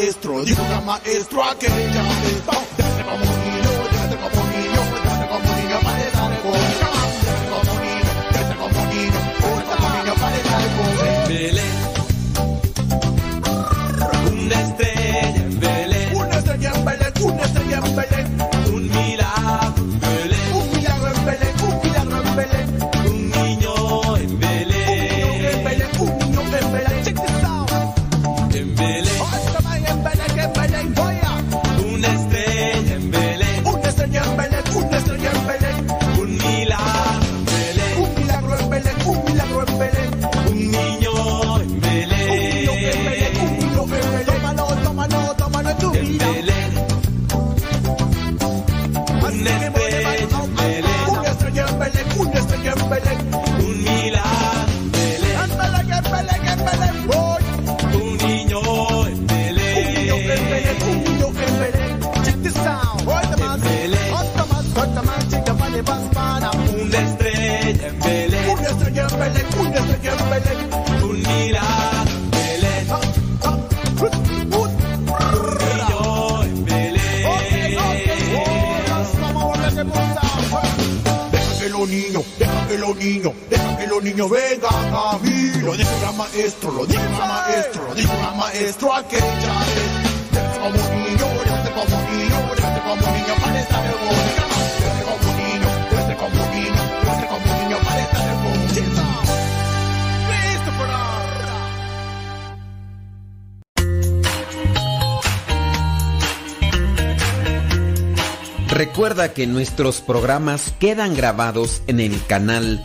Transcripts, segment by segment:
maestro, lo dijo un gran maestro aquella niños vengan a mí. Lo dijo gran maestro, lo dijo gran maestro, lo dijo gran maestro aquella vez. Como niño, déjate como niño, déjate como niño para estar en boca. Déjate como niño, como niño, déjate como niño para estar en boca. Para. Recuerda que nuestros programas quedan grabados en el canal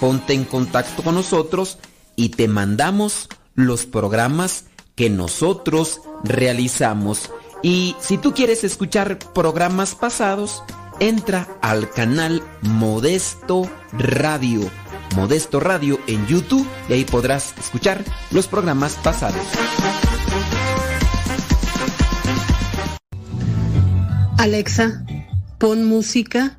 ponte en contacto con nosotros y te mandamos los programas que nosotros realizamos. Y si tú quieres escuchar programas pasados, entra al canal Modesto Radio. Modesto Radio en YouTube y ahí podrás escuchar los programas pasados. Alexa, pon música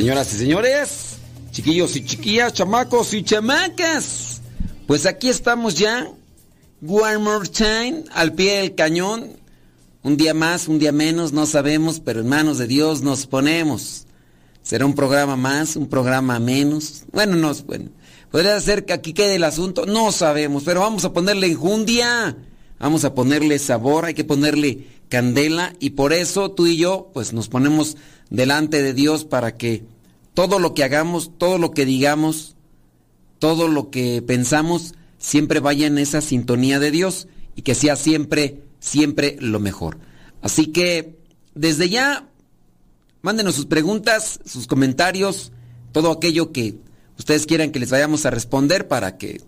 Señoras y señores, chiquillos y chiquillas, chamacos y chamacas, pues aquí estamos ya, one more time, al pie del cañón. Un día más, un día menos, no sabemos, pero en manos de Dios nos ponemos. Será un programa más, un programa menos. Bueno, no, bueno. Podría ser que aquí quede el asunto, no sabemos, pero vamos a ponerle enjundia, vamos a ponerle sabor, hay que ponerle candela y por eso tú y yo pues nos ponemos delante de Dios para que todo lo que hagamos, todo lo que digamos, todo lo que pensamos siempre vaya en esa sintonía de Dios y que sea siempre, siempre lo mejor. Así que desde ya Mándenos sus preguntas, sus comentarios, todo aquello que ustedes quieran que les vayamos a responder para que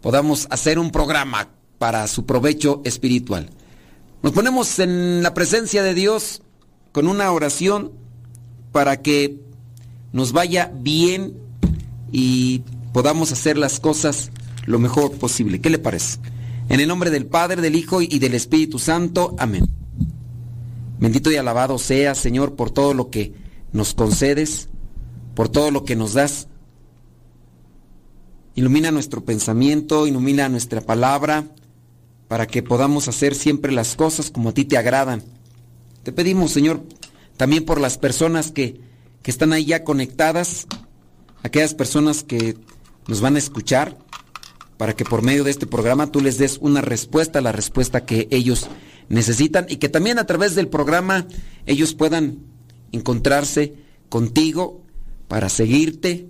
podamos hacer un programa para su provecho espiritual. Nos ponemos en la presencia de Dios con una oración para que nos vaya bien y podamos hacer las cosas lo mejor posible. ¿Qué le parece? En el nombre del Padre, del Hijo y del Espíritu Santo. Amén. Bendito y alabado sea, Señor, por todo lo que nos concedes, por todo lo que nos das. Ilumina nuestro pensamiento, ilumina nuestra palabra, para que podamos hacer siempre las cosas como a ti te agradan. Te pedimos, Señor, también por las personas que, que están ahí ya conectadas, aquellas personas que nos van a escuchar, para que por medio de este programa tú les des una respuesta, la respuesta que ellos necesitan y que también a través del programa ellos puedan encontrarse contigo para seguirte,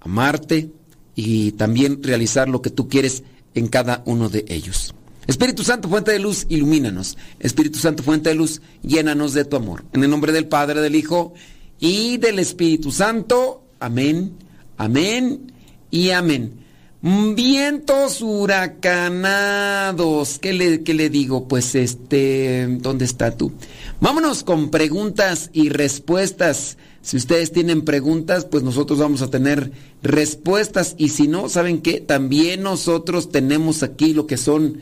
amarte y también realizar lo que tú quieres en cada uno de ellos. Espíritu Santo, fuente de luz, ilumínanos. Espíritu Santo, fuente de luz, llénanos de tu amor. En el nombre del Padre, del Hijo y del Espíritu Santo. Amén, amén y amén. Vientos huracanados. ¿Qué le, ¿Qué le, digo? Pues este, ¿dónde está tú? Vámonos con preguntas y respuestas. Si ustedes tienen preguntas, pues nosotros vamos a tener respuestas. Y si no, ¿saben qué? También nosotros tenemos aquí lo que son,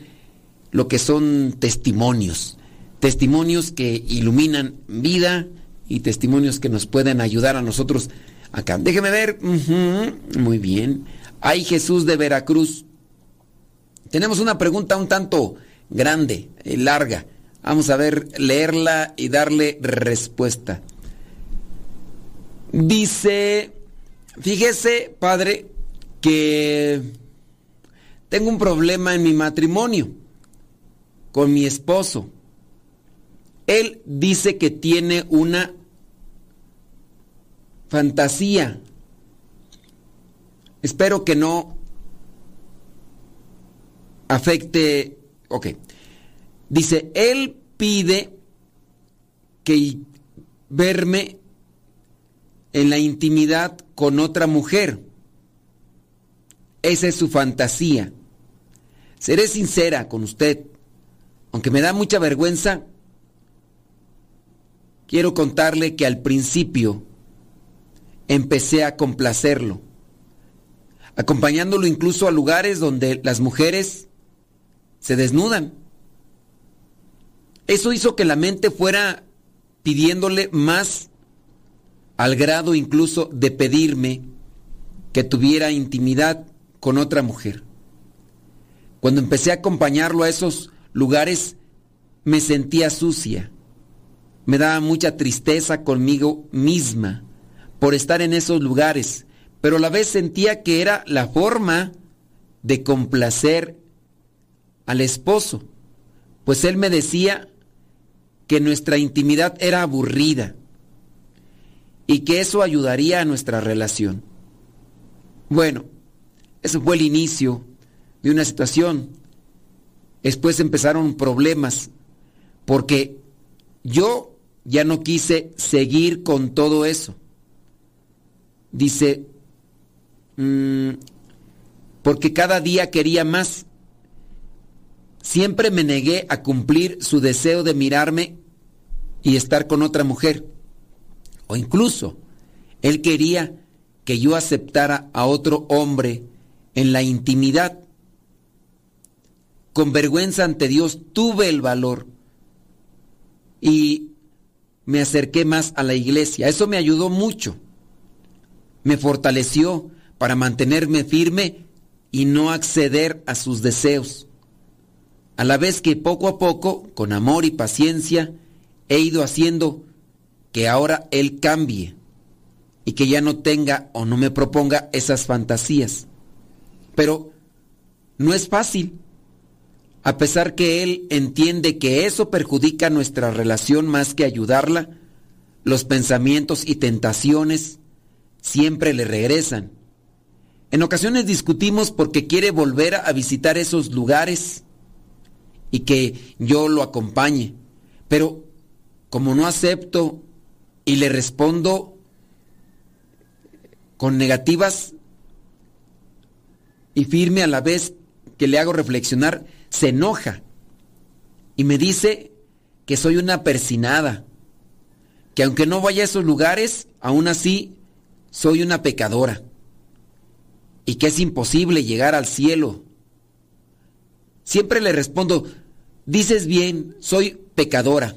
lo que son testimonios. Testimonios que iluminan vida y testimonios que nos pueden ayudar a nosotros acá. Déjeme ver. muy bien. Ay Jesús de Veracruz. Tenemos una pregunta un tanto grande y larga. Vamos a ver, leerla y darle respuesta. Dice, fíjese, padre, que tengo un problema en mi matrimonio con mi esposo. Él dice que tiene una fantasía Espero que no afecte. Ok. Dice, él pide que verme en la intimidad con otra mujer. Esa es su fantasía. Seré sincera con usted. Aunque me da mucha vergüenza, quiero contarle que al principio empecé a complacerlo acompañándolo incluso a lugares donde las mujeres se desnudan. Eso hizo que la mente fuera pidiéndole más al grado incluso de pedirme que tuviera intimidad con otra mujer. Cuando empecé a acompañarlo a esos lugares, me sentía sucia. Me daba mucha tristeza conmigo misma por estar en esos lugares pero a la vez sentía que era la forma de complacer al esposo, pues él me decía que nuestra intimidad era aburrida y que eso ayudaría a nuestra relación. Bueno, eso fue el inicio de una situación. Después empezaron problemas porque yo ya no quise seguir con todo eso. Dice, Mm, porque cada día quería más. Siempre me negué a cumplir su deseo de mirarme y estar con otra mujer. O incluso, él quería que yo aceptara a otro hombre en la intimidad. Con vergüenza ante Dios tuve el valor y me acerqué más a la iglesia. Eso me ayudó mucho. Me fortaleció para mantenerme firme y no acceder a sus deseos. A la vez que poco a poco, con amor y paciencia, he ido haciendo que ahora Él cambie y que ya no tenga o no me proponga esas fantasías. Pero no es fácil, a pesar que Él entiende que eso perjudica nuestra relación más que ayudarla, los pensamientos y tentaciones siempre le regresan en ocasiones discutimos porque quiere volver a visitar esos lugares y que yo lo acompañe. Pero como no acepto y le respondo con negativas y firme a la vez que le hago reflexionar, se enoja y me dice que soy una persinada, que aunque no vaya a esos lugares, aún así soy una pecadora y que es imposible llegar al cielo. Siempre le respondo, dices bien, soy pecadora,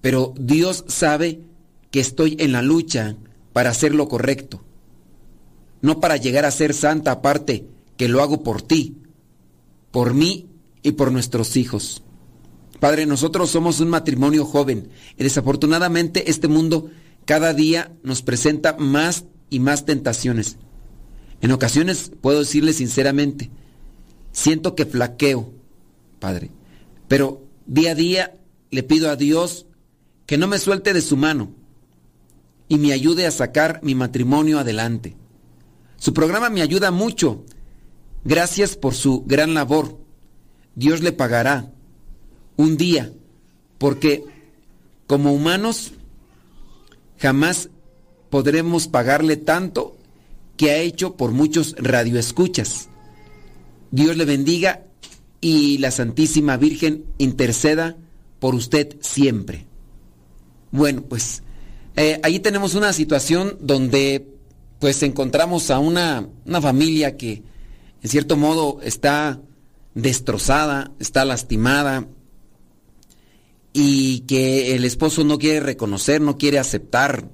pero Dios sabe que estoy en la lucha para hacer lo correcto, no para llegar a ser santa aparte, que lo hago por ti, por mí y por nuestros hijos. Padre, nosotros somos un matrimonio joven y desafortunadamente este mundo cada día nos presenta más y más tentaciones. En ocasiones puedo decirle sinceramente, siento que flaqueo, Padre, pero día a día le pido a Dios que no me suelte de su mano y me ayude a sacar mi matrimonio adelante. Su programa me ayuda mucho. Gracias por su gran labor. Dios le pagará un día, porque como humanos jamás podremos pagarle tanto que ha hecho por muchos radioescuchas. Dios le bendiga y la Santísima Virgen interceda por usted siempre. Bueno, pues eh, ahí tenemos una situación donde pues encontramos a una, una familia que en cierto modo está destrozada, está lastimada, y que el esposo no quiere reconocer, no quiere aceptar,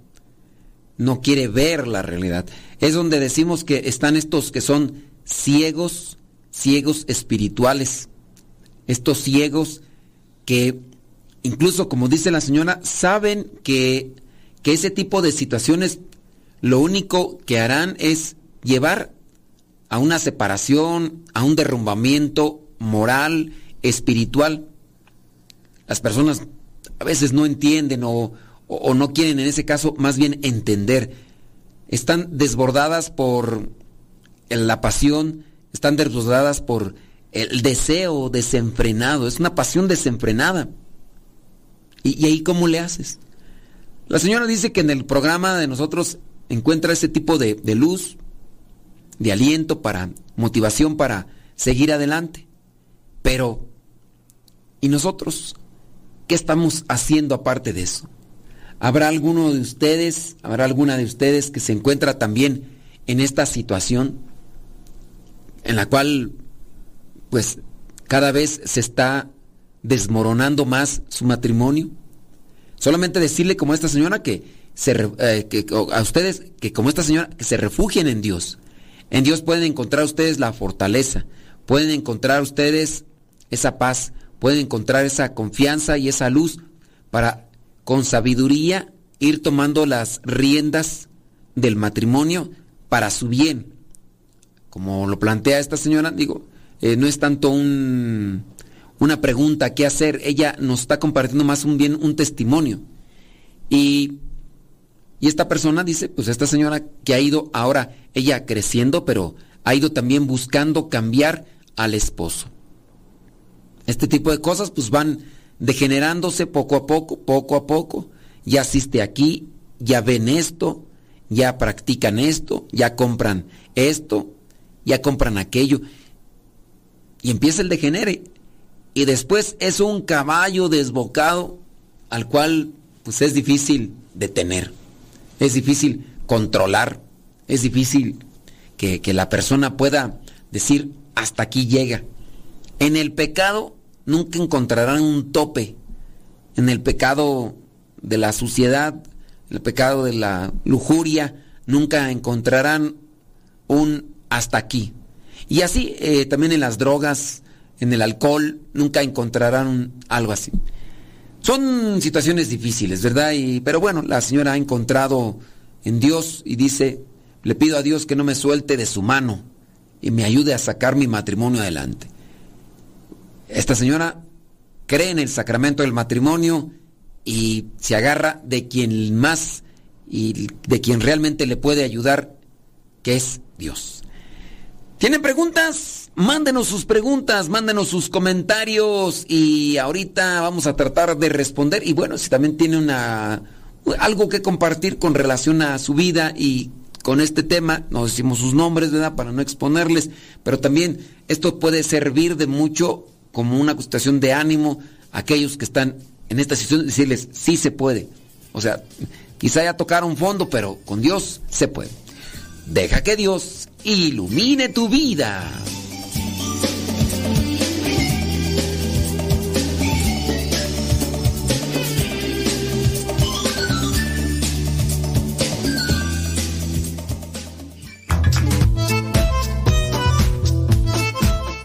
no quiere ver la realidad. Es donde decimos que están estos que son ciegos, ciegos espirituales, estos ciegos que incluso como dice la señora, saben que, que ese tipo de situaciones lo único que harán es llevar a una separación, a un derrumbamiento moral, espiritual las personas a veces no entienden o, no quieren en ese caso más bien entender. Están desbordadas por la pasión, están desbordadas por el deseo desenfrenado, es una pasión desenfrenada. ¿Y, ahí cómo le haces? La señora dice que en el programa de nosotros encuentra ese tipo de, luz, de aliento para, motivación para seguir adelante. Pero, ¿y nosotros? ¿Qué estamos haciendo aparte de eso? ¿Habrá alguno de ustedes, habrá alguna de ustedes que se encuentra también en esta situación en la cual pues cada vez se está desmoronando más su matrimonio? Solamente decirle como esta señora que, se, eh, que a ustedes que como esta señora que se refugien en Dios. En Dios pueden encontrar ustedes la fortaleza, pueden encontrar ustedes esa paz, pueden encontrar esa confianza y esa luz para con sabiduría ir tomando las riendas del matrimonio para su bien. Como lo plantea esta señora, digo, eh, no es tanto un, una pregunta qué hacer, ella nos está compartiendo más un bien, un testimonio. Y, y esta persona dice, pues esta señora que ha ido ahora, ella creciendo, pero ha ido también buscando cambiar al esposo. Este tipo de cosas pues van degenerándose poco a poco, poco a poco. Ya asiste aquí, ya ven esto, ya practican esto, ya compran esto, ya compran aquello. Y empieza el degenere. Y después es un caballo desbocado al cual pues es difícil detener. Es difícil controlar. Es difícil que, que la persona pueda decir hasta aquí llega. En el pecado nunca encontrarán un tope. En el pecado de la suciedad, el pecado de la lujuria, nunca encontrarán un hasta aquí. Y así eh, también en las drogas, en el alcohol, nunca encontrarán algo así. Son situaciones difíciles, ¿verdad? Y, pero bueno, la señora ha encontrado en Dios y dice, le pido a Dios que no me suelte de su mano y me ayude a sacar mi matrimonio adelante. Esta señora cree en el sacramento del matrimonio y se agarra de quien más y de quien realmente le puede ayudar, que es Dios. ¿Tienen preguntas? Mándenos sus preguntas, mándenos sus comentarios y ahorita vamos a tratar de responder. Y bueno, si también tiene una, algo que compartir con relación a su vida y con este tema, no decimos sus nombres, ¿verdad? Para no exponerles, pero también esto puede servir de mucho como una cuestión de ánimo a aquellos que están en esta situación, decirles, sí se puede. O sea, quizá ya tocaron fondo, pero con Dios se puede. Deja que Dios ilumine tu vida.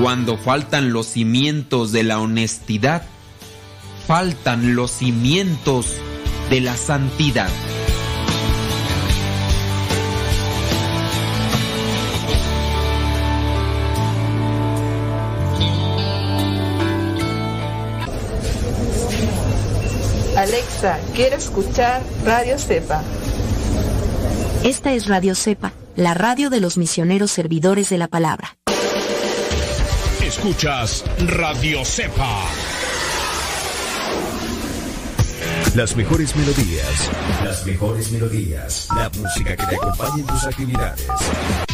Cuando faltan los cimientos de la honestidad, faltan los cimientos de la santidad. Alexa, quiero escuchar Radio Cepa. Esta es Radio Cepa, la radio de los misioneros servidores de la palabra. Escuchas Radio Cepa. Las mejores melodías. Las mejores melodías. La música que te acompañe en tus actividades.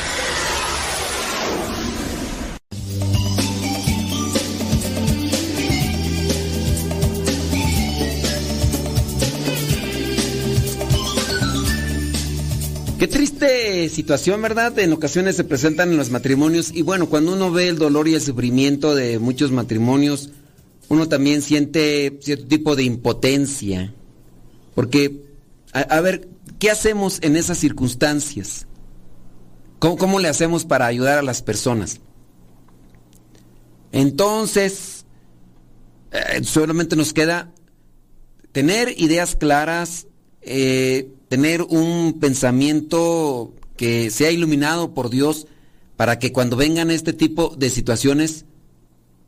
Triste situación, ¿verdad? En ocasiones se presentan en los matrimonios y bueno, cuando uno ve el dolor y el sufrimiento de muchos matrimonios, uno también siente cierto tipo de impotencia. Porque, a, ver, ¿qué hacemos en esas circunstancias? ¿Cómo, ¿Cómo, le hacemos para ayudar a las personas? Entonces, eh, solamente nos queda tener ideas claras, eh, tener un pensamiento que sea iluminado por Dios para que cuando vengan este tipo de situaciones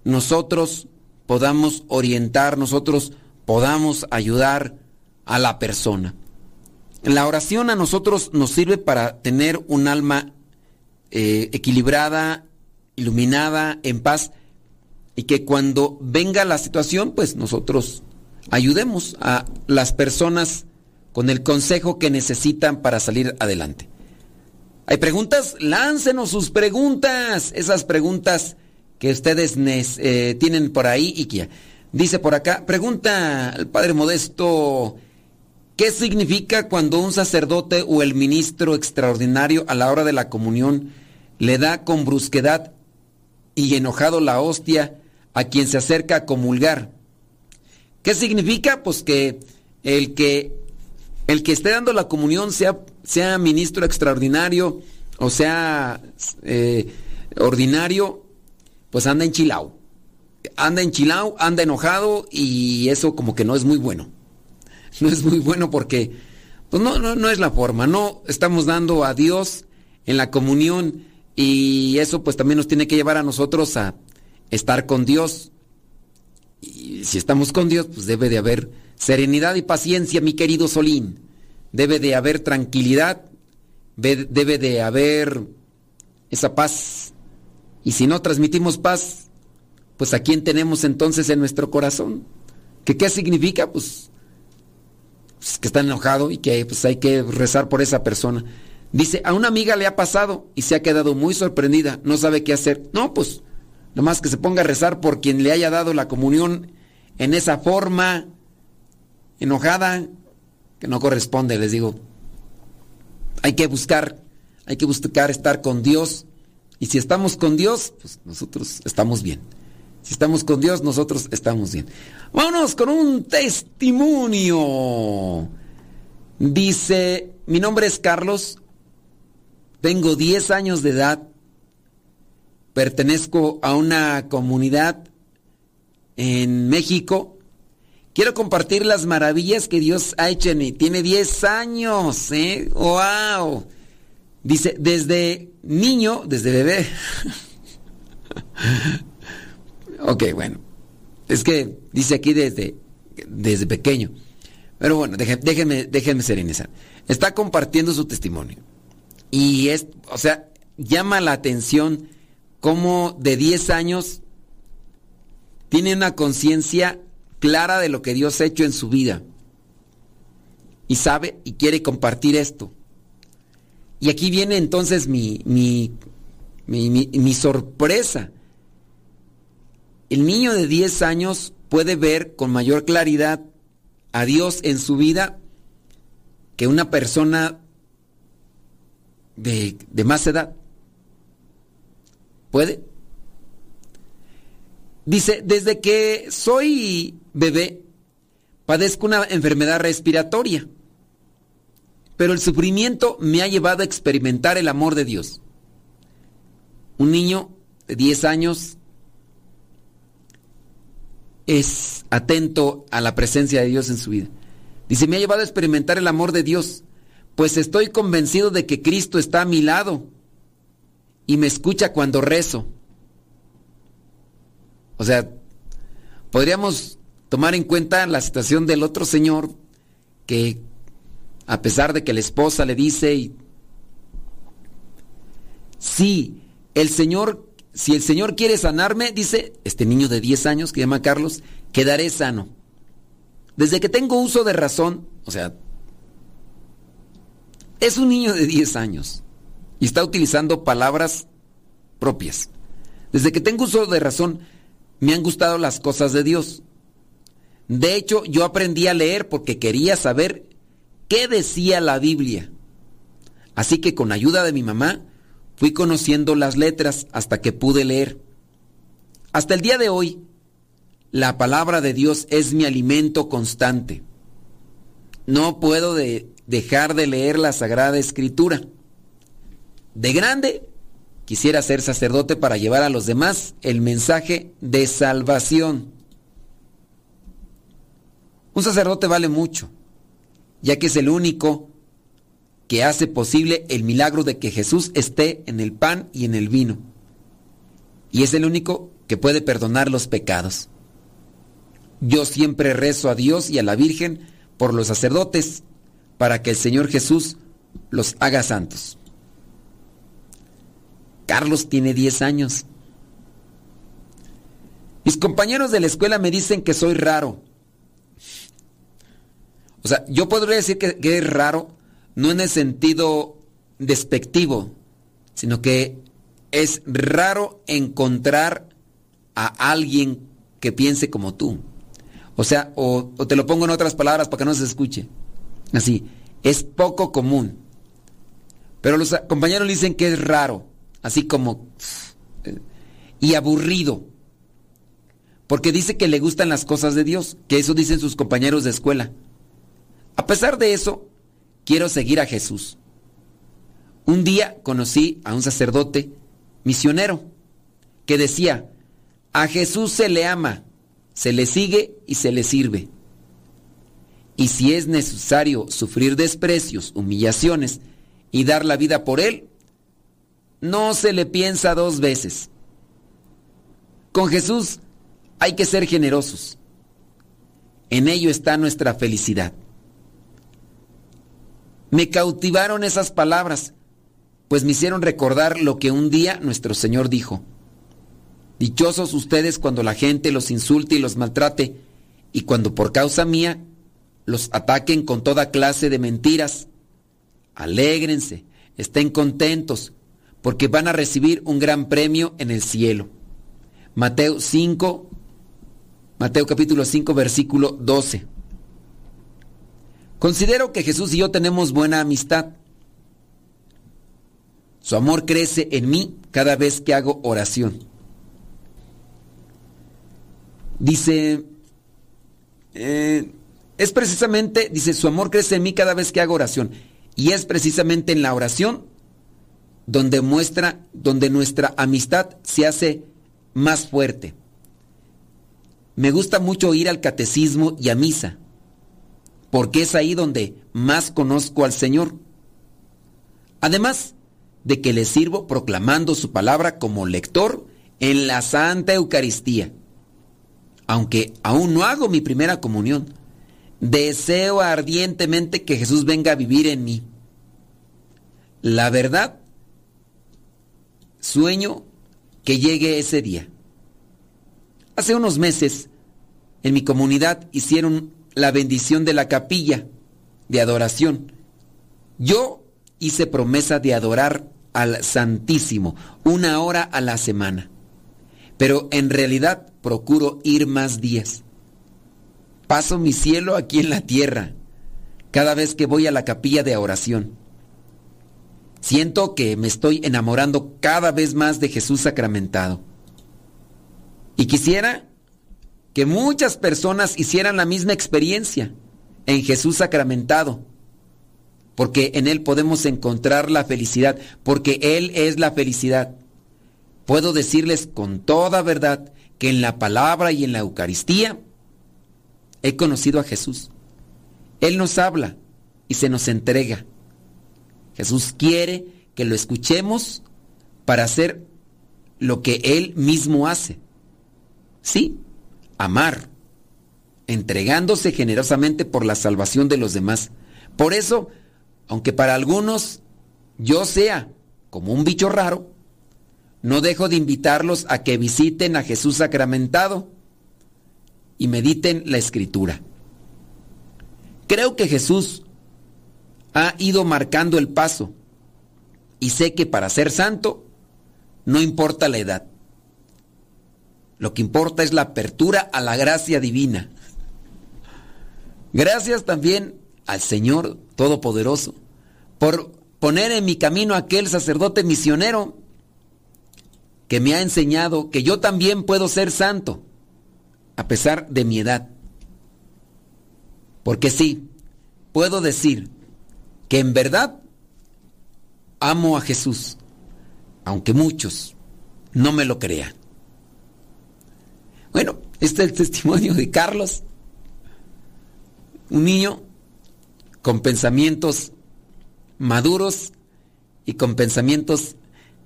nosotros podamos orientar, nosotros podamos ayudar a la persona. La oración a nosotros nos sirve para tener un alma eh, equilibrada, iluminada, en paz, y que cuando venga la situación, pues nosotros ayudemos a las personas con el consejo que necesitan para salir adelante. ¿Hay preguntas? Láncenos sus preguntas, esas preguntas que ustedes eh, tienen por ahí y que dice por acá, pregunta al Padre Modesto, ¿qué significa cuando un sacerdote o el ministro extraordinario a la hora de la comunión le da con brusquedad y enojado la hostia a quien se acerca a comulgar? ¿Qué significa? Pues que el que el que esté dando la comunión, sea, sea ministro extraordinario o sea eh, ordinario, pues anda enchilado. Anda enchilado, anda enojado y eso como que no es muy bueno. No es muy bueno porque pues no, no, no es la forma. No estamos dando a Dios en la comunión y eso pues también nos tiene que llevar a nosotros a estar con Dios. Y si estamos con Dios, pues debe de haber Serenidad y paciencia, mi querido Solín. Debe de haber tranquilidad, debe de haber esa paz. Y si no transmitimos paz, pues a quién tenemos entonces en nuestro corazón? ¿Que qué significa? Pues, pues, que está enojado y que pues, hay que rezar por esa persona. Dice, a una amiga le ha pasado y se ha quedado muy sorprendida, no sabe qué hacer. No, pues, nomás que se ponga a rezar por quien le haya dado la comunión en esa forma enojada que no corresponde, les digo. Hay que buscar, hay que buscar estar con Dios. Y si estamos con Dios, pues nosotros estamos bien. Si estamos con Dios, nosotros estamos bien. Vámonos con un testimonio. Dice, mi nombre es Carlos, tengo 10 años de edad, pertenezco a una comunidad en México. Quiero compartir las maravillas que Dios ha hecho en mí. Tiene 10 años, ¿eh? ¡Wow! Dice, desde niño, desde bebé. ok, bueno. Es que dice aquí desde, desde pequeño. Pero bueno, déjenme, déjenme serenizar. Está compartiendo su testimonio. Y es, o sea, llama la atención cómo de 10 años tiene una conciencia clara de lo que Dios ha hecho en su vida. Y sabe y quiere compartir esto. Y aquí viene entonces mi, mi, mi, sorpresa. El niño de 10 años puede ver con mayor claridad a Dios en su vida que una persona de, de más edad. ¿Puede? Dice, desde que soy bebé, padezco una enfermedad respiratoria, pero el sufrimiento me ha llevado a experimentar el amor de Dios. Un niño de 10 años es atento a la presencia de Dios en su vida. Dice, me ha llevado a experimentar el amor de Dios, pues estoy convencido de que Cristo está a mi lado y me escucha cuando rezo. O sea, podríamos tomar en cuenta la situación del otro señor que a pesar de que la esposa le dice, sí, el Señor si el Señor quiere sanarme, dice este niño de 10 años que llama Carlos, quedaré sano. Desde que tengo uso de razón, o sea, es un niño de 10 años y está utilizando palabras propias. Desde que tengo uso de razón, me han gustado las cosas de Dios. De hecho, yo aprendí a leer porque quería saber qué decía la Biblia. Así que con ayuda de mi mamá, Fui conociendo las letras hasta que pude leer. Hasta el día de hoy, la palabra de Dios es mi alimento constante. No puedo dejar de leer la Sagrada Escritura. De grande, quisiera ser sacerdote para llevar a los demás el mensaje de salvación. Un sacerdote vale mucho, ya que es el único que hace posible el milagro de que Jesús esté en el pan y en el vino. Y es el único que puede perdonar los pecados. Yo siempre rezo a Dios y a la Virgen por los sacerdotes para que el Señor Jesús los haga santos. Carlos tiene 10 años. Mis compañeros de la escuela me dicen que soy raro. O sea, yo podría decir que, es raro no en el sentido despectivo, sino que es raro encontrar a alguien que piense como tú. O sea, o, te lo pongo en otras palabras para que no se escuche. Así, es poco común. Pero los compañeros dicen que es raro, así como... y aburrido. Porque dice que le gustan las cosas de Dios, que eso dicen sus compañeros de escuela. A pesar de eso, quiero seguir a Jesús. Un día conocí a un sacerdote misionero que decía, a Jesús se le ama, se le sigue y se le sirve. Y si es necesario sufrir desprecios, humillaciones y dar la vida por Él, no se le piensa dos veces. Con Jesús hay que ser generosos. En ello está nuestra felicidad. Me cautivaron esas palabras, pues me hicieron recordar lo que un día nuestro Señor dijo. Dichosos ustedes cuando la gente los insulte y los maltrate y cuando por causa mía los ataquen con toda clase de mentiras. Alégrense, estén contentos, porque van a recibir un gran premio en el cielo. Mateo 5, Mateo capítulo 5, versículo 12. Considero que Jesús y yo tenemos buena amistad. Su amor crece en mí cada vez que hago oración. Dice, eh, es precisamente, dice, su amor crece en mí cada vez que hago oración. Y es precisamente en la oración donde muestra, donde nuestra amistad se hace más fuerte. Me gusta mucho ir al catecismo y a misa, porque es ahí donde más conozco al Señor. Además de que le sirvo proclamando su palabra como lector en la Santa Eucaristía. Aunque aún no hago mi primera comunión, deseo ardientemente que Jesús venga a vivir en mí. La verdad, sueño que llegue ese día. Hace unos meses, en mi comunidad hicieron la bendición de la capilla de adoración. Yo hice promesa de adorar al Santísimo una hora a la semana, pero en realidad procuro ir más días. Paso mi cielo aquí en la tierra cada vez que voy a la capilla de oración. Siento que me estoy enamorando cada vez más de Jesús sacramentado. Y quisiera que muchas personas hicieran la misma experiencia en Jesús sacramentado, porque en Él podemos encontrar la felicidad, porque Él es la felicidad. Puedo decirles con toda verdad que en la palabra y en la Eucaristía he conocido a Jesús. Él nos habla y se nos entrega. Jesús quiere que lo escuchemos para hacer lo que Él mismo hace. Sí, amar, entregándose generosamente por la salvación de los demás. Por eso, aunque para algunos yo sea como un bicho raro, no dejo de invitarlos a que visiten a Jesús sacramentado y mediten la escritura. Creo que Jesús ha ido marcando el paso y sé que para ser santo no importa la edad. Lo que importa es la apertura a la gracia divina. Gracias también al Señor Todopoderoso por poner en mi camino aquel sacerdote misionero que me ha enseñado que yo también puedo ser santo a pesar de mi edad. Porque sí, puedo decir que en verdad amo a Jesús, aunque muchos no me lo crean. Bueno, este es el testimonio de Carlos, un niño con pensamientos maduros y con pensamientos,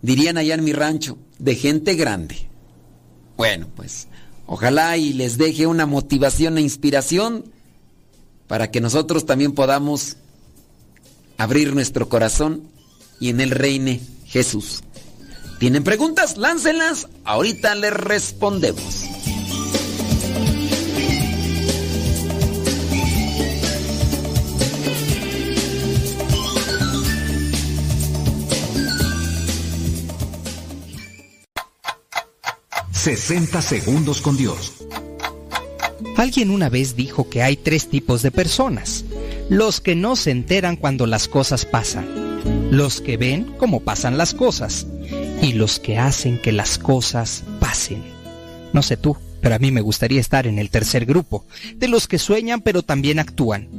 dirían allá en mi rancho, de gente grande. Bueno, pues ojalá y les deje una motivación e inspiración para que nosotros también podamos abrir nuestro corazón y en él reine Jesús. ¿Tienen preguntas? Láncenlas. Ahorita les respondemos. ...60 segundos con Dios. Alguien una vez dijo que hay tres tipos de personas. Los que no se enteran cuando las cosas pasan. Los que ven cómo pasan las cosas. Y los que hacen que las cosas pasen. No sé tú, pero a mí me gustaría estar en el tercer grupo. De los que sueñan pero también actúan.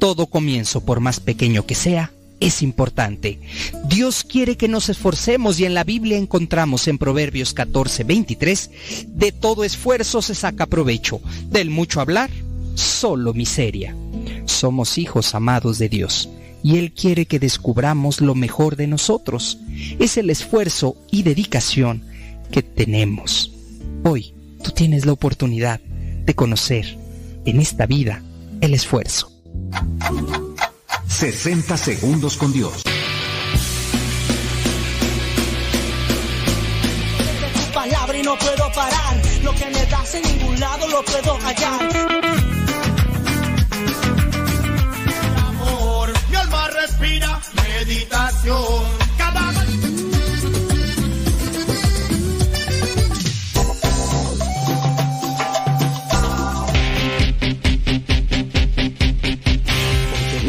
Todo comienzo, por más pequeño que sea, es importante. Dios quiere que nos esforcemos y en la Biblia encontramos en Proverbios 14, 23, de todo esfuerzo se saca provecho, del mucho hablar, solo miseria. Somos hijos amados de Dios y Él quiere que descubramos lo mejor de nosotros. Es el esfuerzo y dedicación que tenemos. Hoy tú tienes la oportunidad de conocer en esta vida el esfuerzo. 60 segundos con Dios. Tu palabra y no puedo parar. Lo que me das en ningún lado lo puedo hallar. meditación. Cada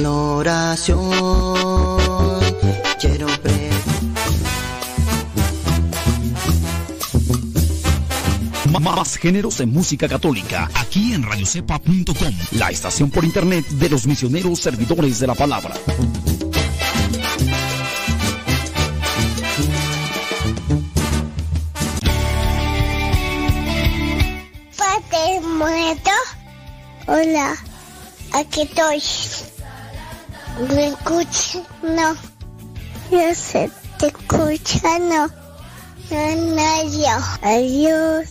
No oración quiero más géneros en música católica, aquí en radiocepa.com, la estación por internet de los misioneros servidores de la palabra. Hola, aquí estoy. ¿Me escuchas? No. Yo sé, te escucha, no. No, yo. Adiós.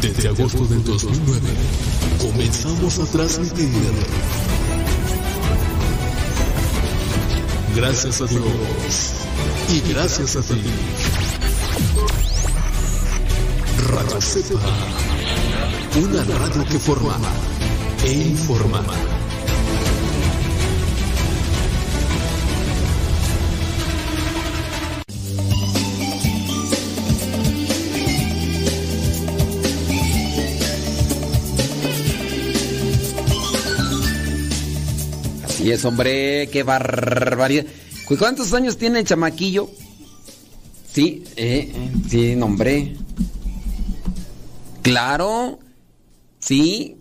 Desde agosto del 2009 comenzamos a transmitir. Gracias a Dios y gracias a ti. Radio Cepa, una radio que forma e informa. Así es, hombre, qué barbaridad. ¿Cu- ¿Cuántos años tiene el chamaquillo? Sí, eh, eh, sí, nombre. Claro, sí,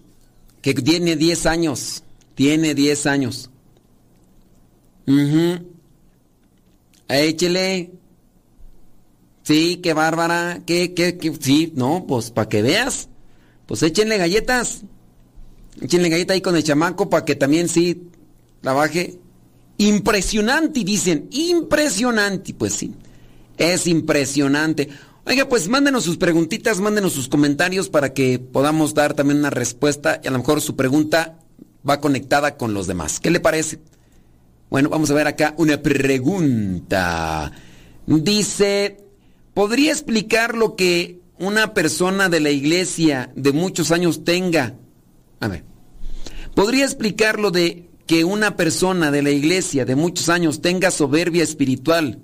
que tiene 10 años. Tiene 10 años. Mhm. Échele. Sí, qué bárbara. ¿Qué, qué? Sí, no, pues para que veas. Pues échenle galletas. Échenle galleta ahí con el chamaco para que también sí trabaje. Impresionante, dicen. Impresionante. Pues sí, es impresionante. Oiga, pues mándenos sus preguntitas, mándenos sus comentarios para que podamos dar también una respuesta y a lo mejor su pregunta va conectada con los demás. ¿Qué le parece? Bueno, vamos a ver acá una pregunta. Dice, ¿podría explicar lo que una persona de la iglesia de muchos años tenga? A ver, ¿podría explicar lo de que una persona de la iglesia de muchos años tenga soberbia espiritual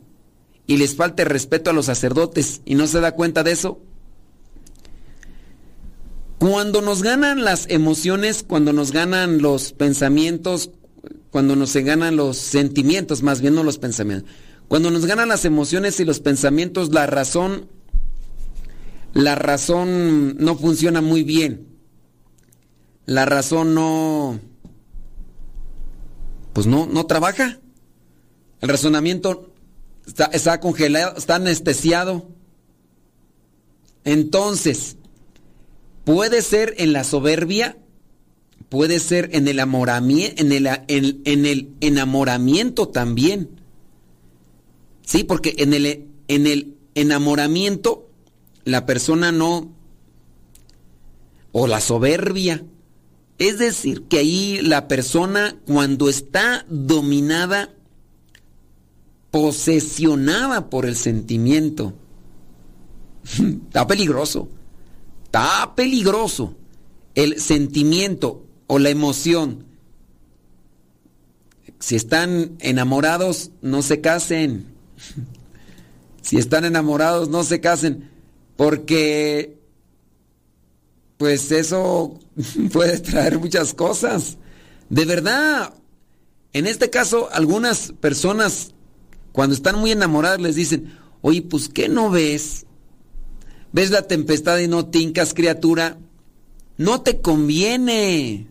y les falte respeto a los sacerdotes y no se da cuenta de eso? Cuando nos ganan las emociones, cuando nos ganan los pensamientos, cuando nos ganan los sentimientos, más bien no los pensamientos. Cuando nos ganan las emociones y los pensamientos, la razón, la razón no funciona muy bien. La razón no, pues no, no trabaja. El razonamiento está, congelado, está anestesiado. Entonces, puede ser en la soberbia, puede ser en el, en el, en- en el enamoramiento también. Sí, porque en el, en el enamoramiento la persona no, o la soberbia, es decir, que ahí la persona cuando está dominada, posesionada por el sentimiento, está peligroso, está peligroso el sentimiento o la emoción. Si están enamorados, no se casen. Si están enamorados, no se casen. Porque, pues eso puede traer muchas cosas. De verdad, en este caso, algunas personas, cuando están muy enamoradas, les dicen, oye, pues, ¿qué no ves? ¿Ves la tempestad y no tincas, criatura? No te conviene.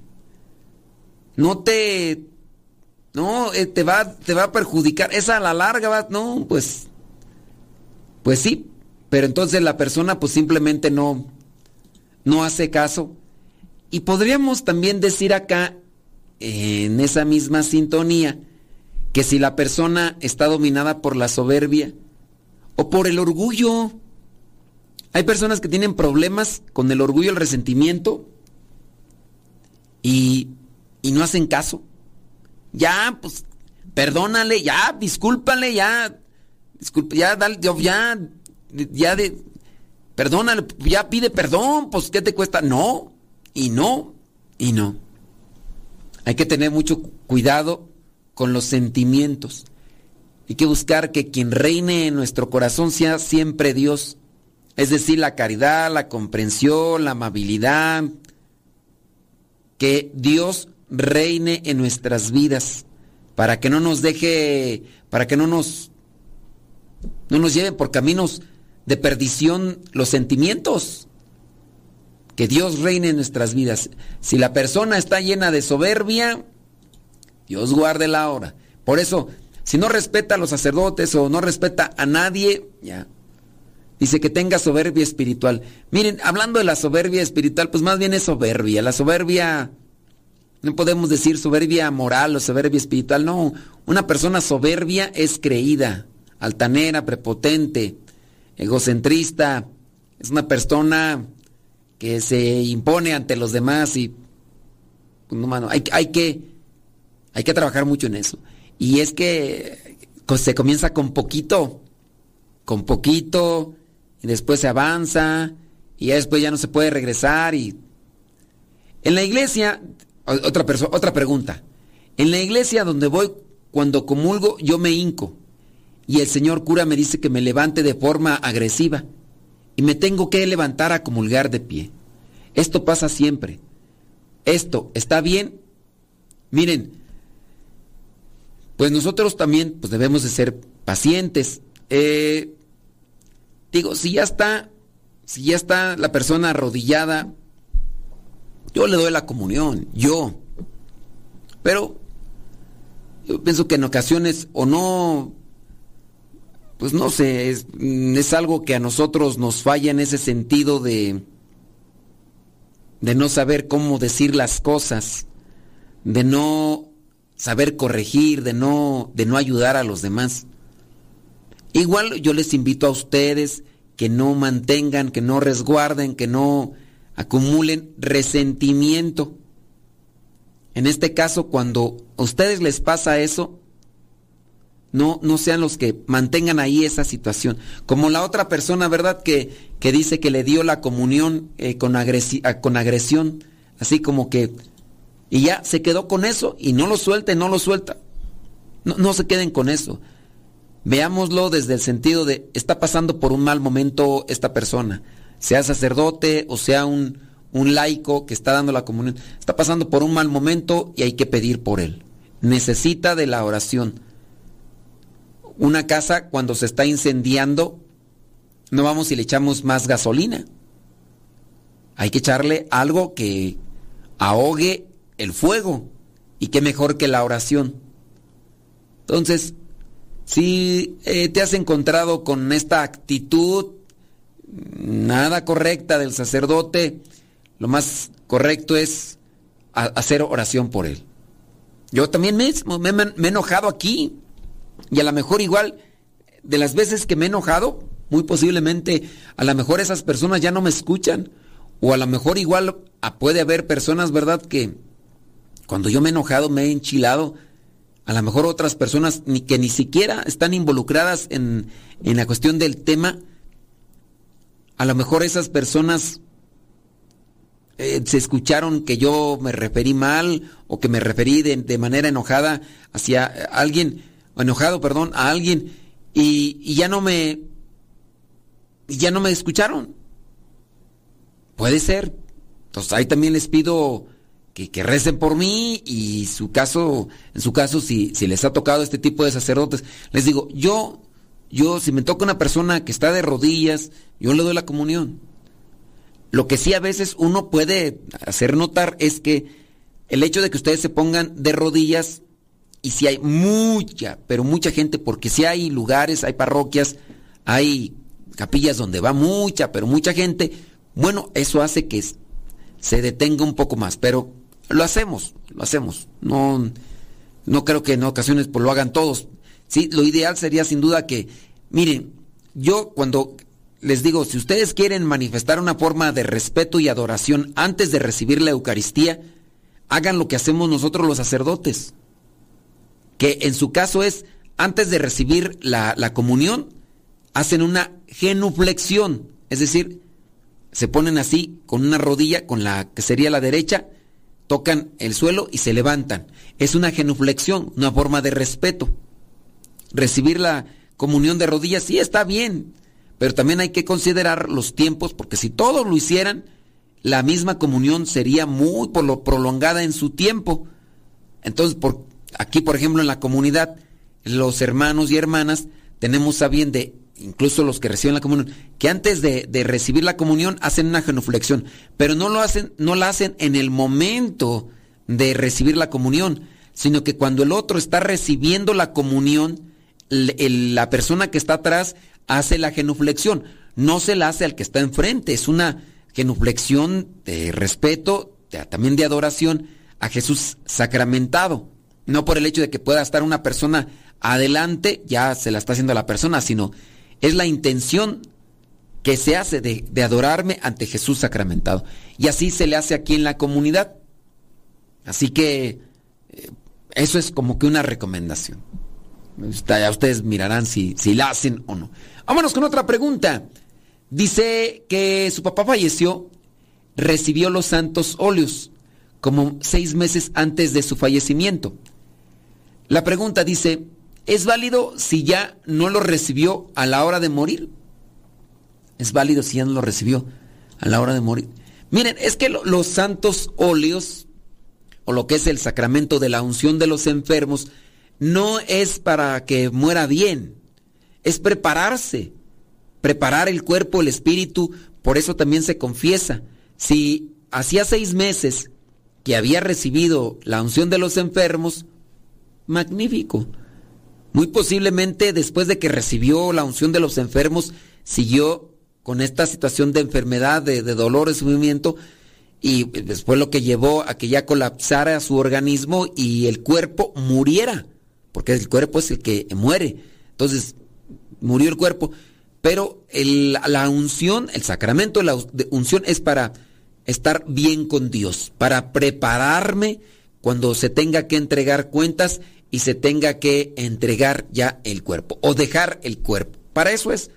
No te... No, eh, te va, te va a perjudicar. Esa a la larga va... No, pues... Pues sí, pero entonces la persona pues simplemente no, no hace caso. Y podríamos también decir acá, en esa misma sintonía, que si la persona está dominada por la soberbia o por el orgullo, hay personas que tienen problemas con el orgullo, el resentimiento y, y no hacen caso. Ya, pues, perdónale, ya, discúlpale, ya, disculpe, ya, dale, ya, ya de, perdónale, ya pide perdón, pues, ¿qué te cuesta? No, y no, y no. Hay que tener mucho cuidado con los sentimientos. Hay que buscar que quien reine en nuestro corazón sea siempre Dios. Es decir, la caridad, la comprensión, la amabilidad. Que Dios reine en nuestras vidas. Para que no nos deje, para que no nos, no nos lleven por caminos de perdición los sentimientos. Que Dios reine en nuestras vidas. Si la persona está llena de soberbia, Dios guarde la hora. Por eso, si no respeta a los sacerdotes o no respeta a nadie, ya. Dice que tenga soberbia espiritual. Miren, hablando de la soberbia espiritual, pues más bien es soberbia. La soberbia, no podemos decir soberbia moral o soberbia espiritual, no. Una persona soberbia es creída, altanera, prepotente, egocentrista. Es una persona que se impone ante los demás y, pues, hay, que, hay que trabajar mucho en eso. Y es que se comienza con poquito, con poquito, y después se avanza, y ya después ya no se puede regresar. Y en la iglesia, otra, otra pregunta, en la iglesia donde voy, cuando comulgo, yo me hinco, y el señor cura me dice que me levante de forma agresiva, y me tengo que levantar a comulgar de pie. Esto pasa siempre. Esto está bien. Miren, pues nosotros también pues debemos de ser pacientes. Eh, digo, si ya está, si ya está la persona arrodillada, yo le doy la comunión, yo. Pero yo pienso que en ocasiones o no, pues no sé, es, es algo que a nosotros nos falla en ese sentido de, de no saber cómo decir las cosas, de no saber corregir, de no, de no ayudar a los demás. Igual yo les invito a ustedes que no mantengan, que no resguarden, que no acumulen resentimiento. En este caso, cuando a ustedes les pasa eso, no, no sean los que mantengan ahí esa situación. Como la otra persona, ¿verdad? Que, que dice que le dio la comunión eh, con, con agresión, así como que y ya se quedó con eso y no lo suelta y no lo suelta. No, no, se queden con eso. Veámoslo desde el sentido de, está pasando por un mal momento esta persona, sea sacerdote o sea un, un laico que está dando la comunión, está pasando por un mal momento y hay que pedir por él. Necesita de la oración. Una casa cuando se está incendiando, no vamos y le echamos más gasolina. Hay que echarle algo que ahogue el fuego. Y qué mejor que la oración. Entonces, si eh, te has encontrado con esta actitud nada correcta del sacerdote, lo más correcto es hacer oración por él. Yo también me, me, me, he enojado aquí. Y a lo mejor igual, de las veces que me he enojado, muy posiblemente, a lo mejor esas personas ya no me escuchan. O a lo mejor igual ah, puede haber personas, ¿verdad?, que cuando yo me he enojado, me he enchilado, a lo mejor otras personas ni, que ni siquiera están involucradas en, en la cuestión del tema, a lo mejor esas personas eh, se escucharon que yo me referí mal o que me referí de, de manera enojada hacia alguien, enojado, perdón, a alguien, y, y ya no me, ya no me escucharon. Puede ser. Entonces ahí también les pido que, recen por mí y su caso, en su caso, si, si les ha tocado este tipo de sacerdotes, les digo, yo, yo, si me toca una persona que está de rodillas, yo le doy la comunión. Lo que sí a veces uno puede hacer notar es que el hecho de que ustedes se pongan de rodillas, y si hay mucha, pero mucha gente, porque si hay lugares, hay parroquias, hay capillas donde va mucha, pero mucha gente, bueno, eso hace que se detenga un poco más, pero lo hacemos, lo hacemos. No, no creo que en ocasiones pues, lo hagan todos. Sí, lo ideal sería sin duda que, miren, yo cuando les digo, si ustedes quieren manifestar una forma de respeto y adoración antes de recibir la Eucaristía, hagan lo que hacemos nosotros los sacerdotes. Que en su caso es, antes de recibir la, la comunión, hacen una genuflexión. Es decir, se ponen así, con una rodilla, con la que sería la derecha, tocan el suelo y se levantan. Es una genuflexión, una forma de respeto. recibir la comunión de rodillas, sí está bien, pero también hay que considerar los tiempos, porque si todos lo hicieran, la misma comunión sería muy prolongada en su tiempo. Entonces, por, aquí, por ejemplo, en la comunidad, los hermanos y hermanas tenemos a bien de, incluso los que reciben la comunión, que antes de, de, recibir la comunión hacen una genuflexión, pero no lo hacen, no la hacen en el momento de recibir la comunión, sino que cuando el otro está recibiendo la comunión, la persona que está atrás hace la genuflexión, no se la hace al que está enfrente, es una genuflexión de respeto, también de adoración a Jesús sacramentado, no por el hecho de que pueda estar una persona adelante, ya se la está haciendo la persona, sino es la intención que se hace de, de adorarme ante Jesús sacramentado. Y así se le hace aquí en la comunidad. Así que eh, eso es como que una recomendación. Ya ustedes mirarán si, si la hacen o no. Vámonos con otra pregunta. Dice que su papá falleció, recibió los santos óleos como seis meses antes de su fallecimiento. La pregunta dice, ¿es válido si ya no lo recibió a la hora de morir? ¿Es válido si ya no lo recibió a la hora de morir? Miren, es que los santos óleos o lo que es el sacramento de la unción de los enfermos, no es para que muera bien, es prepararse, preparar el cuerpo, el espíritu, por eso también se confiesa. Si hacía seis meses que había recibido la unción de los enfermos, magnífico. Muy posiblemente después de que recibió la unción de los enfermos, siguió con esta situación de enfermedad, de, de dolor, de sufrimiento, y después lo que llevó a que ya colapsara su organismo y el cuerpo muriera, porque el cuerpo es el que muere. Entonces, murió el cuerpo, pero la unción, el sacramento de la unción es para estar bien con Dios, para prepararme cuando se tenga que entregar cuentas y se tenga que entregar ya el cuerpo o dejar el cuerpo. Para eso es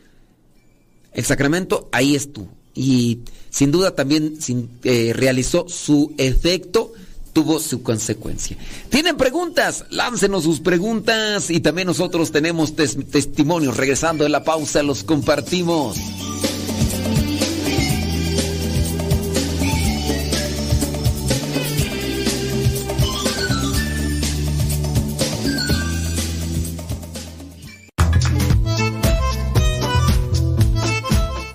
el sacramento, ahí estuvo y sin duda también eh, realizó su efecto, tuvo su consecuencia. ¿Tienen preguntas? Láncenos sus preguntas y también nosotros tenemos testimonios. Regresando de la pausa, los compartimos.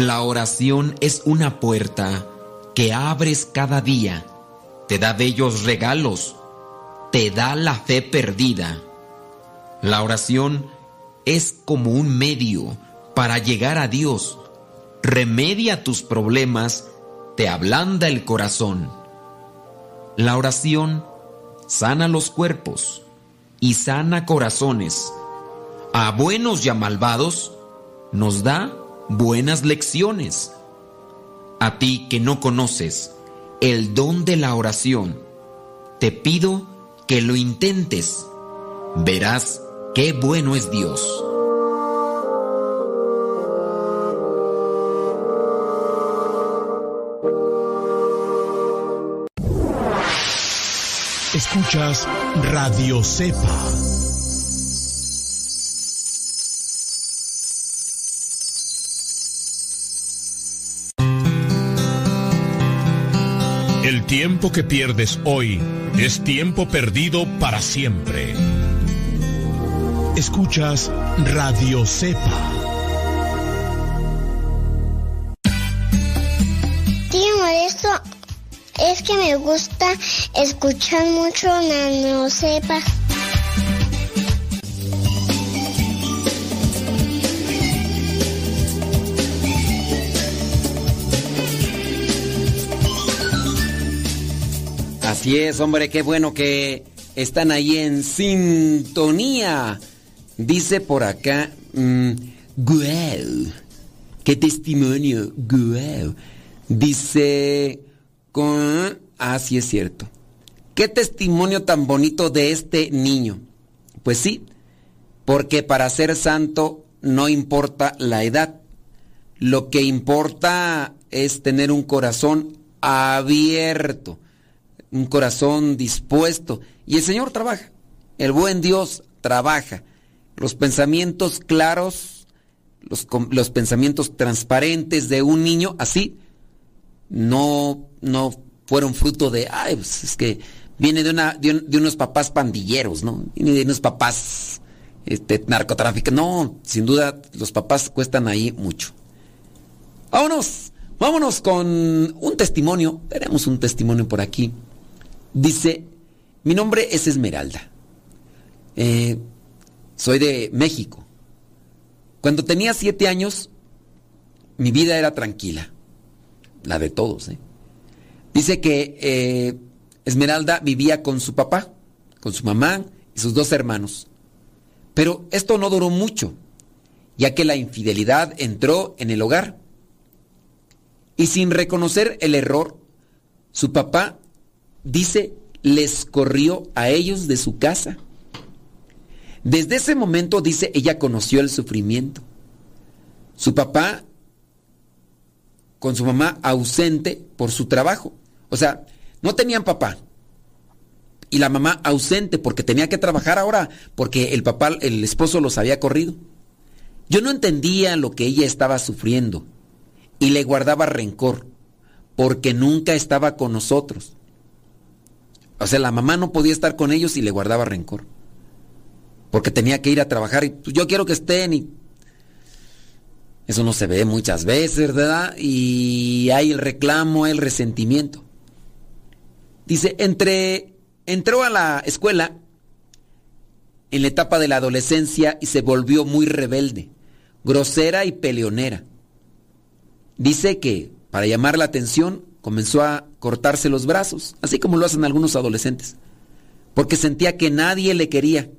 La oración es una puerta que abres cada día, te da bellos regalos, te da la fe perdida. La oración es como un medio para llegar a Dios, remedia tus problemas, te ablanda el corazón. La oración sana los cuerpos y sana corazones. A buenos y a malvados nos da buenas lecciones. A ti que no conoces el don de la oración, te pido que lo intentes. Verás qué bueno es Dios. Escuchas Radio Cepa. Tiempo que pierdes hoy es tiempo perdido para siempre. Escuchas Radio Cepa. Tío esto es que me gusta escuchar mucho Nano Cepa. Así es, hombre, qué bueno que están ahí en sintonía. Dice por acá, mm, guau, qué testimonio, guau. Dice, con, ah, es cierto. Qué testimonio tan bonito de este niño. Pues sí, porque para ser santo no importa la edad. Lo que importa es tener un corazón abierto, un corazón dispuesto. Y el Señor trabaja, el buen Dios trabaja. Los pensamientos claros, los, los pensamientos transparentes de un niño, así, no, no fueron fruto de, ay, pues es que viene de, una, de, unos papás pandilleros, ¿no? Viene de unos papás este, narcotráficos. No, sin duda, los papás cuestan ahí mucho. Vámonos, vámonos con un testimonio. Tenemos un testimonio por aquí. Dice, mi nombre es Esmeralda. Eh, soy de México. Cuando tenía siete años, mi vida era tranquila. La de todos, ¿eh? Dice que eh, Esmeralda vivía con su papá, con su mamá y sus dos hermanos. Pero esto no duró mucho, ya que la infidelidad entró en el hogar. Y sin reconocer el error, su papá, dice, les corrió a ellos de su casa. Desde ese momento, dice, ella conoció el sufrimiento. Su papá con su mamá ausente por su trabajo. O sea, no tenían papá. Y la mamá ausente porque tenía que trabajar ahora, porque el papá, el esposo los había corrido. Yo no entendía lo que ella estaba sufriendo y le guardaba rencor porque nunca estaba con nosotros. O sea, la mamá no podía estar con ellos y le guardaba rencor. Porque tenía que ir a trabajar y pues, yo quiero que estén y eso no se ve muchas veces, ¿verdad? Y hay el reclamo, el resentimiento. Dice, entre, entró a la escuela en la etapa de la adolescencia y se volvió muy rebelde, grosera y peleonera. Dice que para llamar la atención comenzó a cortarse los brazos, así como lo hacen algunos adolescentes, porque sentía que nadie le quería.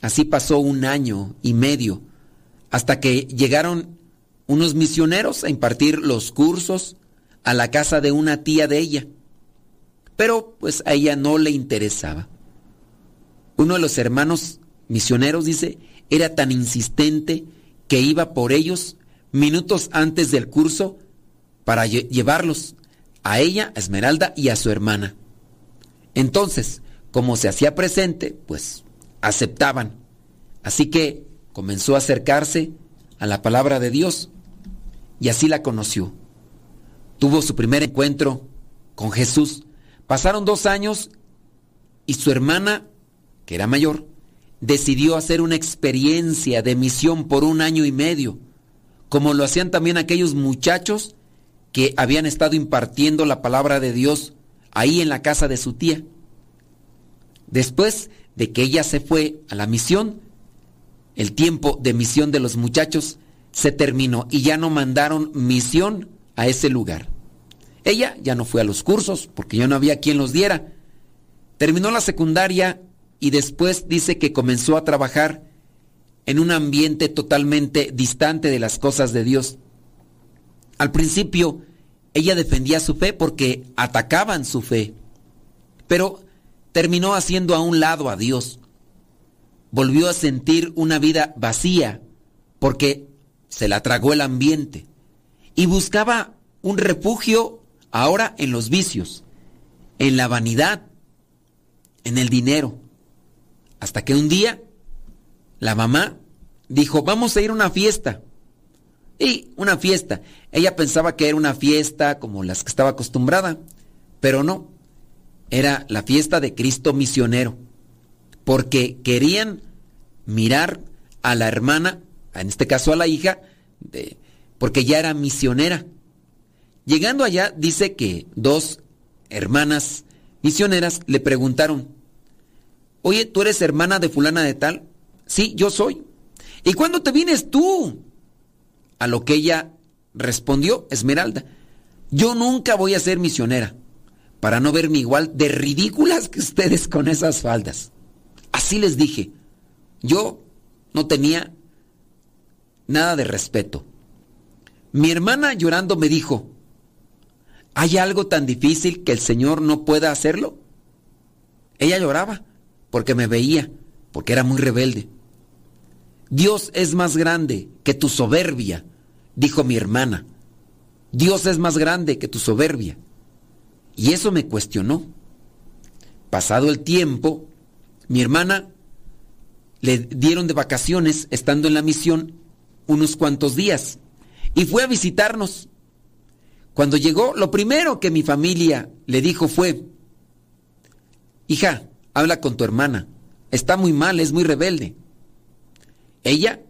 Así pasó un año y medio hasta que llegaron unos misioneros a impartir los cursos a la casa de una tía de ella. Pero pues a ella no le interesaba. Uno de los hermanos misioneros, dice, era tan insistente que iba por ellos minutos antes del curso para llevarlos a ella, a Esmeralda y a su hermana. Entonces, como se hacía presente, pues aceptaban. Así que comenzó a acercarse a la palabra de Dios y así la conoció. Tuvo su primer encuentro con Jesús. Pasaron dos años y su hermana, que era mayor, decidió hacer una experiencia de misión por un año y medio, como lo hacían también aquellos muchachos que habían estado impartiendo la palabra de Dios ahí en la casa de su tía. Después de que ella se fue a la misión, el tiempo de misión de los muchachos se terminó y ya no mandaron misión a ese lugar. Ella ya no fue a los cursos porque ya no había quien los diera. Terminó la secundaria y después dice que comenzó a trabajar en un ambiente totalmente distante de las cosas de Dios. Al principio, ella defendía su fe porque atacaban su fe, pero terminó haciendo a un lado a Dios volvió a sentir una vida vacía porque se la tragó el ambiente y buscaba un refugio ahora en los vicios, en la vanidad, en el dinero. Hasta que un día la mamá dijo, vamos a ir a una fiesta. Y una fiesta. Ella pensaba que era una fiesta como las que estaba acostumbrada, pero no. Era la fiesta de Cristo misionero porque querían mirar a la hermana, en este caso a la hija, de, porque ya era misionera. Llegando allá, dice que dos hermanas misioneras le preguntaron, oye, ¿tú eres hermana de fulana de tal? Sí, yo soy. ¿Y cuándo te vienes tú? A lo que ella respondió, Esmeralda, yo nunca voy a ser misionera, para no verme igual de ridículas que ustedes con esas faldas. Así les dije. Yo no tenía nada de respeto. Mi hermana llorando me dijo, ¿hay algo tan difícil que el Señor no pueda hacerlo? Ella lloraba porque me veía, porque era muy rebelde. Dios es más grande que tu soberbia, dijo mi hermana. Dios es más grande que tu soberbia. Y eso me cuestionó. Pasado el tiempo, mi hermana le dieron de vacaciones estando en la misión unos cuantos días y fue a visitarnos. Cuando llegó, lo primero que mi familia le dijo fue, hija, habla con tu hermana, está muy mal, es muy rebelde. Ella,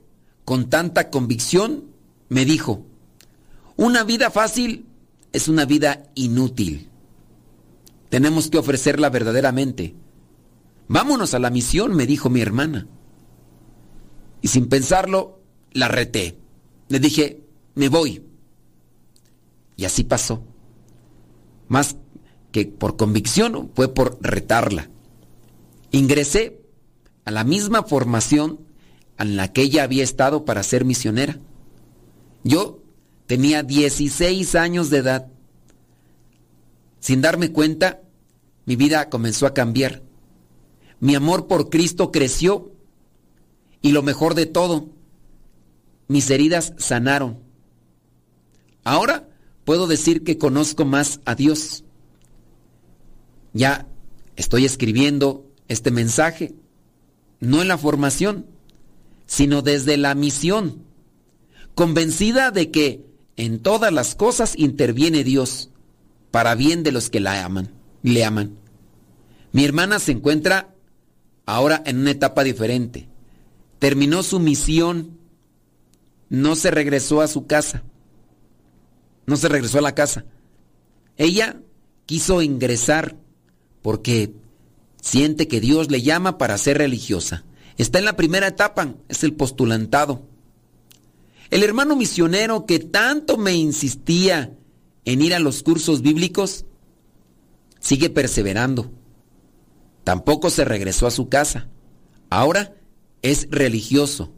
con tanta convicción, me dijo, una vida fácil es una vida inútil. Tenemos que ofrecerla verdaderamente. Vámonos a la misión, me dijo mi hermana. Y sin pensarlo, la reté. Le dije, me voy. Y así pasó. Más que por convicción, fue por retarla. Ingresé a la misma formación en la que ella había estado para ser misionera. Yo tenía 16 años de edad. Sin darme cuenta, mi vida comenzó a cambiar. Mi amor por Cristo creció y lo mejor de todo, mis heridas sanaron. Ahora puedo decir que conozco más a Dios. Ya estoy escribiendo este mensaje, no en la formación, sino desde la misión, convencida de que en todas las cosas interviene Dios para bien de los que la aman, le aman. Mi hermana se encuentra ahora en una etapa diferente. Terminó su misión, no se regresó a su casa, no se regresó a la casa. Ella quiso ingresar porque siente que Dios le llama para ser religiosa. Está en la primera etapa, es el postulantado. El hermano misionero que tanto me insistía en ir a los cursos bíblicos, sigue perseverando. Tampoco se regresó a su casa. Ahora es religioso.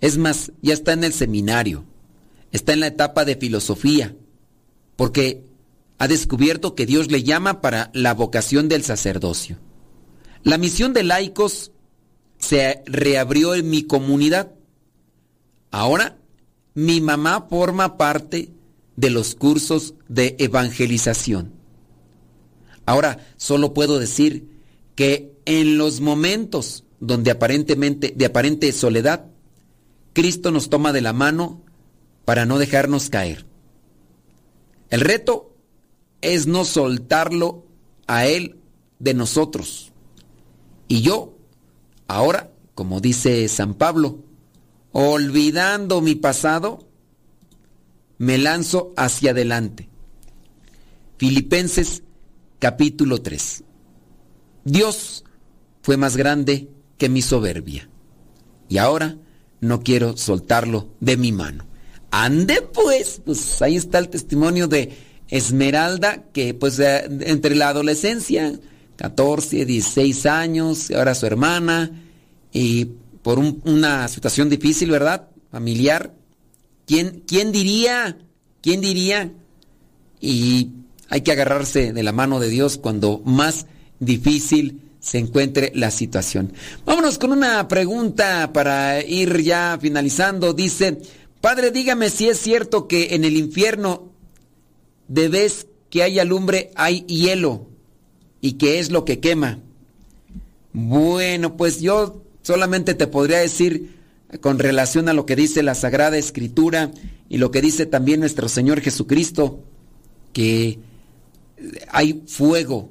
Es más, ya está en el seminario. Está en la etapa de filosofía. Porque ha descubierto que Dios le llama para la vocación del sacerdocio. La misión de laicos se reabrió en mi comunidad. Ahora mi mamá forma parte de los cursos de evangelización. Ahora solo puedo decir que en los momentos donde aparentemente de aparente soledad Cristo nos toma de la mano para no dejarnos caer. El reto es no soltarlo a él de nosotros. Y yo ahora, como dice San Pablo, olvidando mi pasado, me lanzo hacia adelante. Filipenses capítulo 3. Dios fue más grande que mi soberbia. Y ahora no quiero soltarlo de mi mano. Ande pues, pues ahí está el testimonio de Esmeralda, que pues eh, entre la adolescencia, 14, 16 años, ahora su hermana, y por una situación difícil, ¿verdad? Familiar. ¿Quién, ¿Quién diría? ¿Quién diría? Y hay que agarrarse de la mano de Dios cuando más difícil se encuentre la situación. Vámonos con una pregunta para ir ya finalizando. Dice, Padre, dígame si es cierto que en el infierno de vez que haya lumbre hay hielo y que es lo que quema. Bueno, pues yo Solamente te podría decir con relación a lo que dice la Sagrada Escritura y lo que dice también nuestro Señor Jesucristo, que hay fuego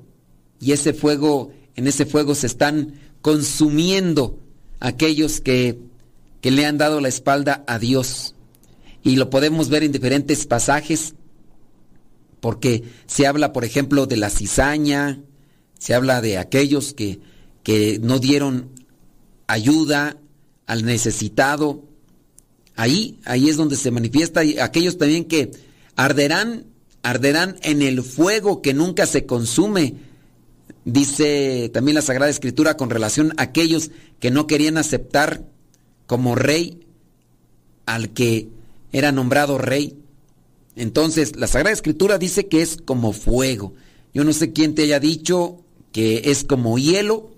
y ese fuego, en ese fuego se están consumiendo aquellos que, que le han dado la espalda a Dios. Y lo podemos ver en diferentes pasajes, porque se habla, por ejemplo, de la cizaña, se habla de aquellos que, que no dieron ayuda al necesitado. Ahí, ahí es donde se manifiesta. Y aquellos también que arderán arderán en el fuego que nunca se consume. Dice también la Sagrada Escritura con relación a aquellos que no querían aceptar como rey al que era nombrado rey. Entonces, la Sagrada Escritura dice que es como fuego. Yo no sé quién te haya dicho que es como hielo,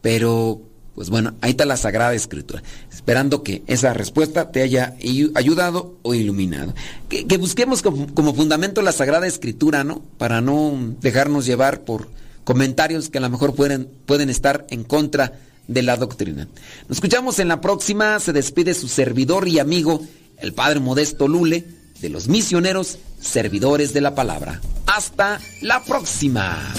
pero pues bueno, ahí está la Sagrada Escritura. Esperando que esa respuesta te haya ayudado o iluminado. Que, busquemos como, como, fundamento la Sagrada Escritura, ¿no? Para no dejarnos llevar por comentarios que a lo mejor pueden, pueden estar en contra de la doctrina. Nos escuchamos en la próxima. Se despide su servidor y amigo, el Padre Modesto Lule, de los misioneros servidores de la palabra. Hasta la próxima.